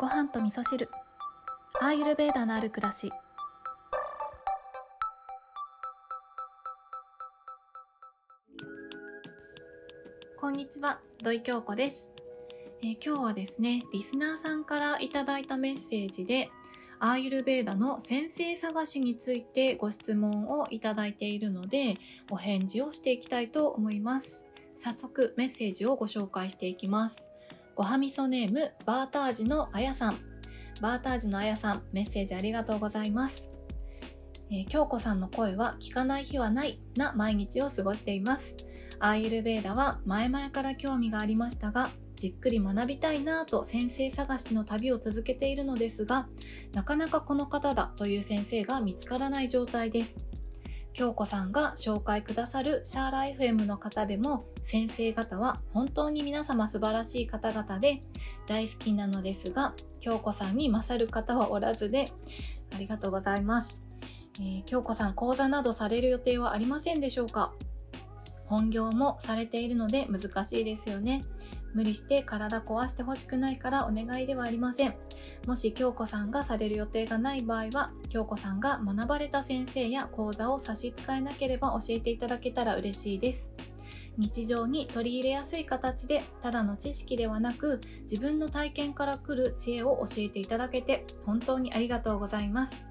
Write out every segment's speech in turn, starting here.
ご飯と味噌汁。アーユルベーダのある暮らし。こんにちは。土井京子です、えー今日はですねリスナーさんからいただいたメッセージでアーユルベーダの先生探しについてご質問をいただいているのでお返事をしていきたいと思います。早速メッセージをご紹介していきます。ごはみそネームバータージのあやさん。バータージのあやさんメッセージありがとうございます、えー京子さんの声は聞かない日はないな毎日を過ごしています。アーユルベーダは前々から興味がありましたがじっくり学びたいなぁと先生探しの旅を続けているのですがなかなかこの方だという先生が見つからない状態です。京子さんが紹介くださるシャーラ FM の方でも先生方は本当に皆様素晴らしい方々で大好きなのですが京子さんに勝る方はおらずでありがとうございます、えー京子さん講座などされる予定はありませんでしょうか？本業もされているので難しいですよね。無理して体壊してほしくないからお願いではありません。もし京子さんがされる予定がない場合は京子さんが学ばれた先生や講座を差し支えなければ教えていただけたら嬉しいです。日常に取り入れやすい形でただの知識ではなく自分の体験から来る知恵を教えていただけて本当にありがとうございます。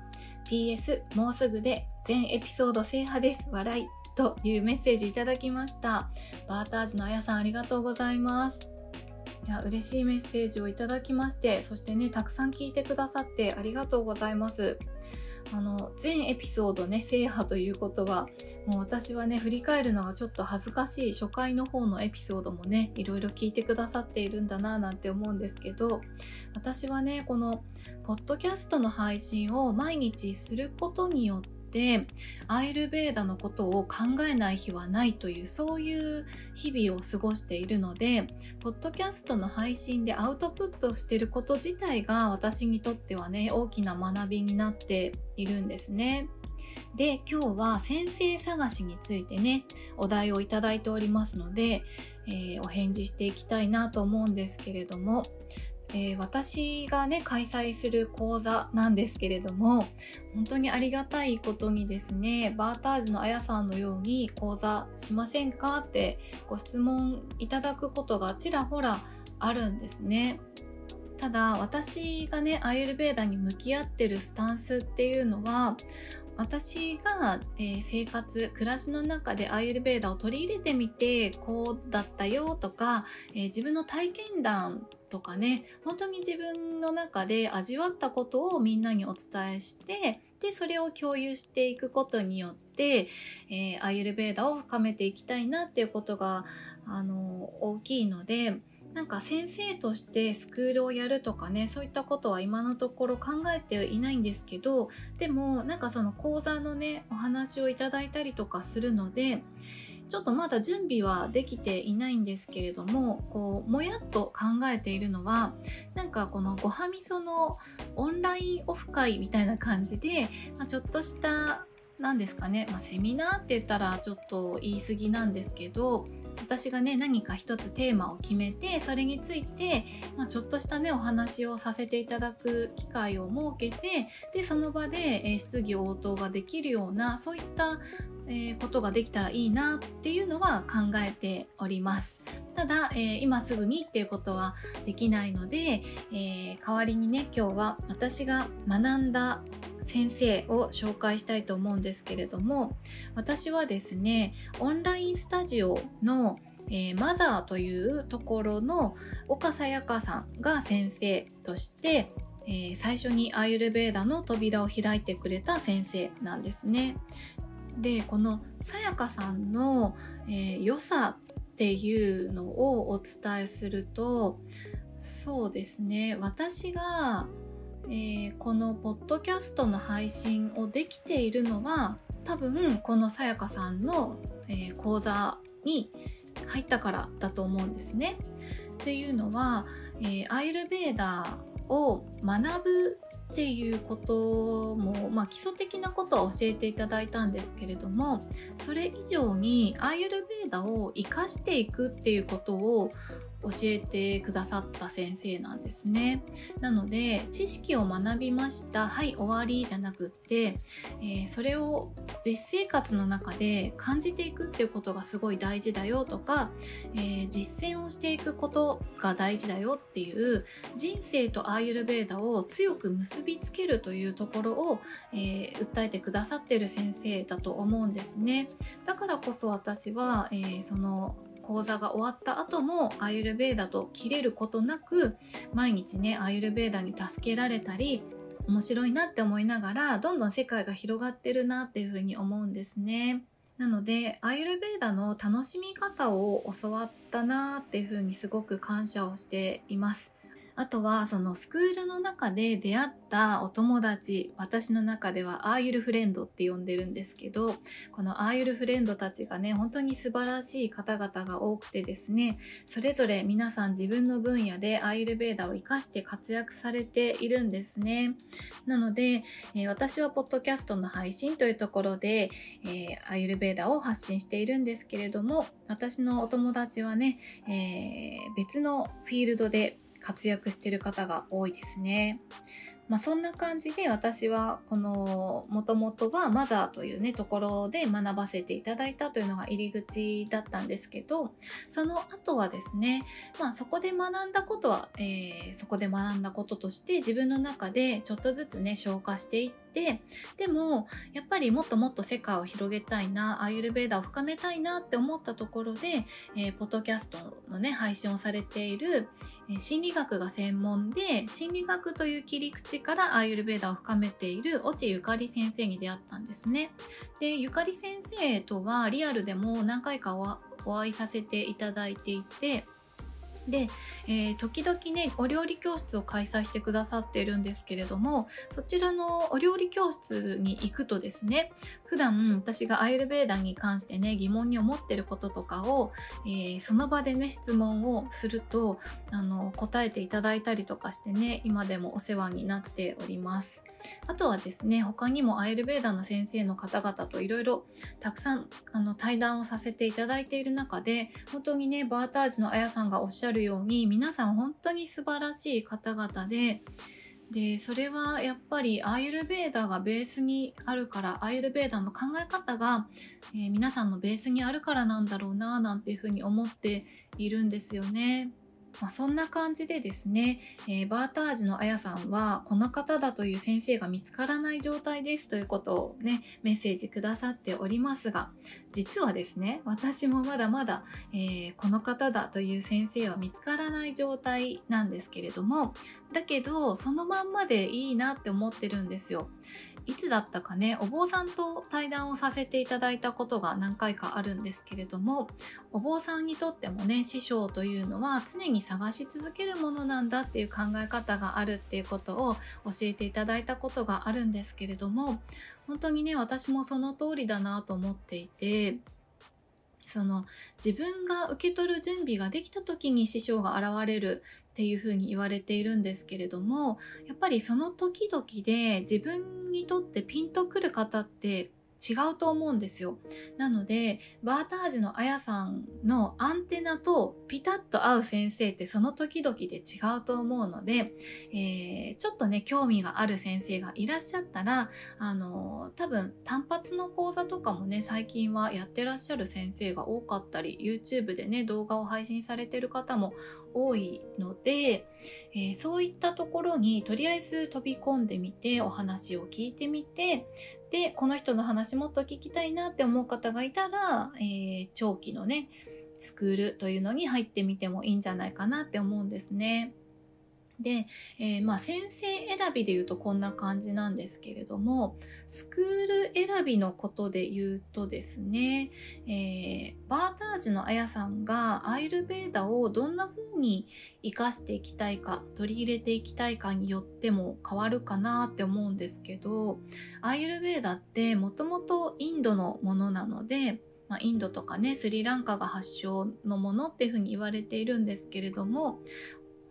PS もうすぐで全エピソード制覇です。笑い。というメッセージいただきました。バーターズのあやさんありがとうございます。いや嬉しいメッセージをいただきましてそしてねたくさん聞いてくださってありがとうございます。あの全エピソードね制覇ということはもう私はね振り返るのがちょっと恥ずかしい初回の方のエピソードもねいろいろ聞いてくださっているんだななんて思うんですけど私はねこのポッドキャストの配信を毎日することによってアイルベーダのことを考えない日はないというそういう日々を過ごしているのでポッドキャストの配信でアウトプットしてること自体が私にとってはね大きな学びになっているんですね。で今日は先生探しについてねお題をいただいておりますので、えーお返事していきたいなと思うんですけれども、えー私がね開催する講座なんですけれども本当にありがたいことにですねバータージのあやさんのように講座しませんかってご質問いただくことがちらほらあるんですね。ただ私がねアイルベーダに向き合ってるスタンスっていうのは私が、えー生活暮らしの中でアイルベーダを取り入れてみてこうだったよとか、えー自分の体験談とかね本当に自分の中で味わったことをみんなにお伝えしてでそれを共有していくことによって、えーアイルベーダを深めていきたいなっていうことがあの大きいのでなんか先生としてスクールをやるとかねそういったことは今のところ考えていないんですけどでもなんかその講座のねお話をいただいたりとかするのでちょっとまだ準備はできていないんですけれどもこうもやっと考えているのはなんかこのごはみそのオンラインオフ会みたいな感じで、まあ、ちょっとしたなんですかね、まあ、セミナーって言ったらちょっと言い過ぎなんですけど私がね何か一つテーマを決めてそれについて、まあ、ちょっとしたねお話をさせていただく機会を設けてでその場で、えー質疑応答ができるようなそういった、えーことができたらいいなっていうのは考えております。ただ、えー今すぐにっていうことはできないので、えー代わりにね今日は私が学んだ先生を紹介したいと思うんですけれども私はですねオンラインスタジオの、えーマザーというところの岡さやかさんが先生として、えー最初にアーユルベーダの扉を開いてくれた先生なんですね。でこのさやかさんの、えー良さっていうのをお伝えするとそうですね私が、えーこのポッドキャストの配信をできているのは多分このさやかさんの、えー講座に入ったからだと思うんですね。っていうのは、えーアイルベーダーを学ぶっていうことも、まあ、基礎的なことは教えていただいたんですけれどもそれ以上にアーユルベーダを生かしていくっていうことを教えてくださった先生なんですね。なので知識を学びましたはい終わりじゃなくって、えー、それを実生活の中で感じていくっていうことがすごい大事だよとか、えー、実践をしていくことが大事だよっていう人生とアーユルベーダを強く結びつけるというところを、えー、訴えてくださってる先生だと思うんですね。だからこそ私は、えその講座が終わった後もアーユルベーダと切れることなく毎日ねアーユルベーダに助けられたり面白いなって思いながらどんどん世界が広がってるなっていうふうに思うんですね。なのでアーユルベーダの楽しみ方を教わったなっていうふうにすごく感謝をしています。あとはそのスクールの中で出会ったお友達私の中ではアーユルフレンドって呼んでるんですけどこのアーユルフレンドたちがね本当に素晴らしい方々が多くてですねそれぞれ皆さん自分の分野でアーユルベーダを活かして活躍されているんですね。なので、えー、私はポッドキャストの配信というところで、えー、アーユルベーダを発信しているんですけれども私のお友達はね、えー、別のフィールドで活躍してる方が多いですね。まあ、そんな感じで私はこのもともとはマザーというねところで学ばせていただいたというのが入り口だったんですけどその後はですね、まあ、そこで学んだことは、え、そこで学んだこととして自分の中でちょっとずつね消化していっててでもやっぱりもっともっと世界を広げたいなアーユルベーダーを深めたいなって思ったところで、えー、ポッドキャストのね配信をされている、心理学が専門で心理学という切り口からアーユルベーダーを深めている越智ゆかり先生に出会ったんですね。でゆかり先生とはリアルでも何回かお会いさせていただいていてで、えー、時々ねお料理教室を開催してくださっているんですけれどもそちらのお料理教室に行くとですね普段私がアイルベーダに関してね疑問に思ってることとかを、えー、その場でね質問をするとあの答えていただいたりとかしてね今でもお世話になっております。あとはですね他にもアイルベーダの先生の方々といろいろたくさんあの対談をさせていただいている中で本当にねバータージのあやさんがおっしゃるように皆さん本当に素晴らしい方々ででそれはやっぱりアーユルベーダがベースにあるからアーユルベーダの考え方が、えー、皆さんのベースにあるからなんだろうななんていうふうに思っているんですよね。まあ、そんな感じでですね、えー、バータージュのあやさんはこの方だという先生が見つからない状態ですということをねメッセージくださっておりますが実はですね私もまだまだ、えー、この方だという先生は見つからない状態なんですけれどもだけどそのまんまでいいなって思ってるんですよ。いつだったかねお坊さんと対談をさせていただいたことが何回かあるんですけれどもお坊さんにとってもね師匠というのは常に探し続けるものなんだっていう考え方があるっていうことを教えていただいたことがあるんですけれども本当にね私もその通りだなと思っていてその自分が受け取る準備ができた時に師匠が現れるっていうふうに言われているんですけれどもやっぱりその時々で自分にとってピンとくる方って違うと思うんですよ。なので、バータージのあやさんのアンテナとピタッと合う先生ってその時々で違うと思うので、えー、ちょっとね、興味がある先生がいらっしゃったら、あの、多分単発の講座とかもね、最近はやってらっしゃる先生が多かったり、YouTube でね、動画を配信されてる方も多いので、えー、そういったところにとりあえず飛び込んでみてお話を聞いてみてでこの人の話もっと聞きたいなって思う方がいたら、えー、長期のねスクールというのに入ってみてもいいんじゃないかなって思うんですね。で、えー、まあ先生選びで言うとこんな感じなんですけれどもスクール選びのことで言うとですね、えー、バータージのあやさんがアイルベーダをどんな風に活かしていきたいか取り入れていきたいかによっても変わるかなって思うんですけどアイルベーダってもともとインドのものなのでまあ、インドとかねスリランカが発祥のものっていうふうに言われているんですけれども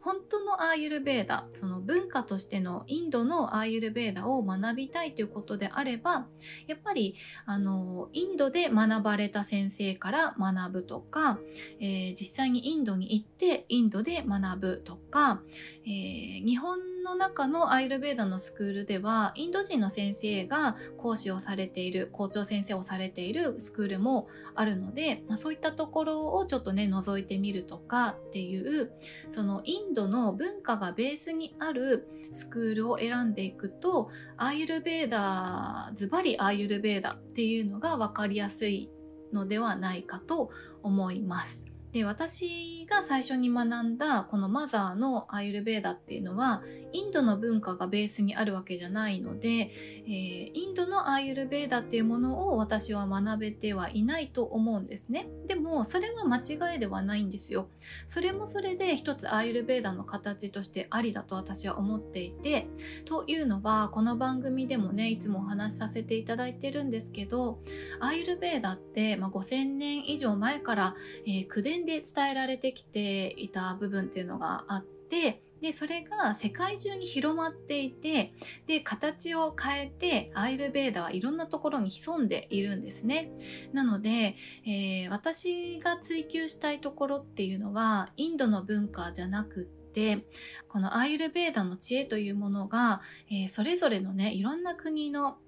本当のアーユルベーダその文化としてのインドのアーユルベーダを学びたいということであればやっぱりあのインドで学ばれた先生から学ぶとか、えー、実際にインドに行ってインドで学ぶとか、えー、日本のの中のアイルベーダのスクールではインド人の先生が講師をされている校長先生をされているスクールもあるので、まあ、そういったところをちょっとね覗いてみるとかっていうそのインドの文化がベースにあるスクールを選んでいくとアーユルベーダズバリアーユルベーダっていうのが分かりやすいのではないかと思います。で私が最初に学んだこのマザーのアイルベーダっていうのはインドの文化がベースにあるわけじゃないので、えー、インドのアイルベーダっていうものを私は学べてはいないと思うんですね。でもそれは間違いではないんですよ。それもそれで一つアイルベーダの形としてありだと私は思っていてというのはこの番組でもねいつもお話しさせていただいてるんですけどアイルベーダって、まあ、5000年以上前から、えー、口伝で伝えられてきていた部分っていうのがあってでそれが世界中に広まっていてで形を変えてアイルベーダはいろんなところに潜んでいるんですね。なので、えー、私が追求したいところっていうのはインドの文化じゃなくってこのアイルベーダの知恵というものが、えー、それぞれのねいろんな国の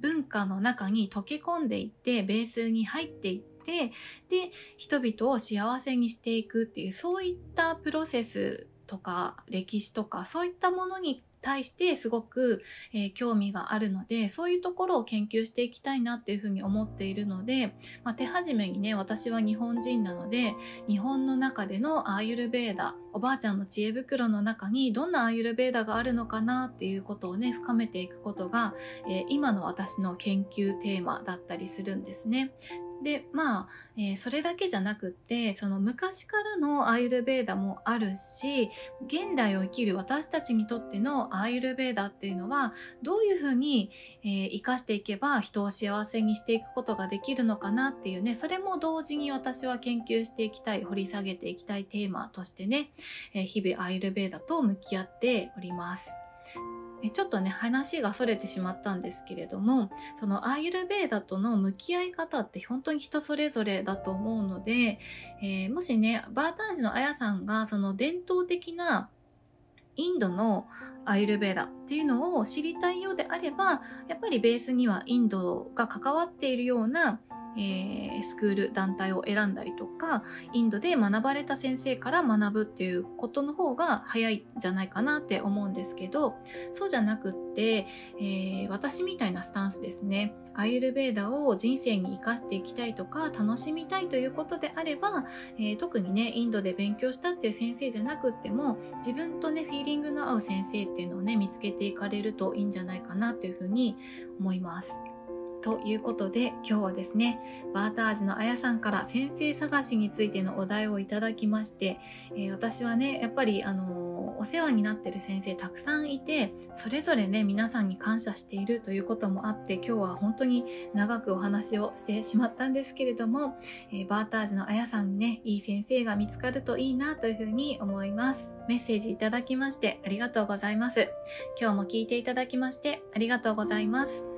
文化の中に溶け込んでいってベースに入っていってで人々を幸せにしていくっていうそういったプロセスとか歴史とかそういったものに対してすごく、えー、興味があるのでそういうところを研究していきたいなっていうふうに思っているので、まあ、手始めにね私は日本人なので日本の中でのアーユルベーダおばあちゃんの知恵袋の中にどんなアーユルベーダがあるのかなっていうことをね深めていくことが、えー、今の私の研究テーマだったりするんですね。でまあ、えー、それだけじゃなくってその昔からのアイルベーダもあるし現代を生きる私たちにとってのアイルベーダっていうのはどういうふうに、えー、生かしていけば人を幸せにしていくことができるのかなっていうねそれも同時に私は研究していきたい掘り下げていきたいテーマとしてね、えー、日々アイルベーダと向き合っております。ちょっとね話がそれてしまったんですけれどもそのアイルベーダとの向き合い方って本当に人それぞれだと思うので、えー、もしねバータージのあやさんがその伝統的なインドのアイルベーダっていうのを知りたいようであればやっぱりベースにはインドが関わっているようなえー、スクール団体を選んだりとかインドで学ばれた先生から学ぶっていうことの方が早いんじゃないかなって思うんですけどそうじゃなくって、えー、私みたいなスタンスですねアイルベーダを人生に生かしていきたいとか楽しみたいということであれば、えー、特にねインドで勉強したっていう先生じゃなくっても自分とねフィーリングの合う先生っていうのをね見つけていかれるといいんじゃないかなというふうに思います。ということで今日はですねバータージのあやさんから先生探しについてのお題をいただきまして、えー、私はねやっぱりあのー、お世話になってる先生たくさんいてそれぞれね皆さんに感謝しているということもあって今日は本当に長くお話をしてしまったんですけれども、えー、バータージのあやさんにねいい先生が見つかるといいなというふうに思います。メッセージいただきましてありがとうございます。今日も聞いていただきましてありがとうございます。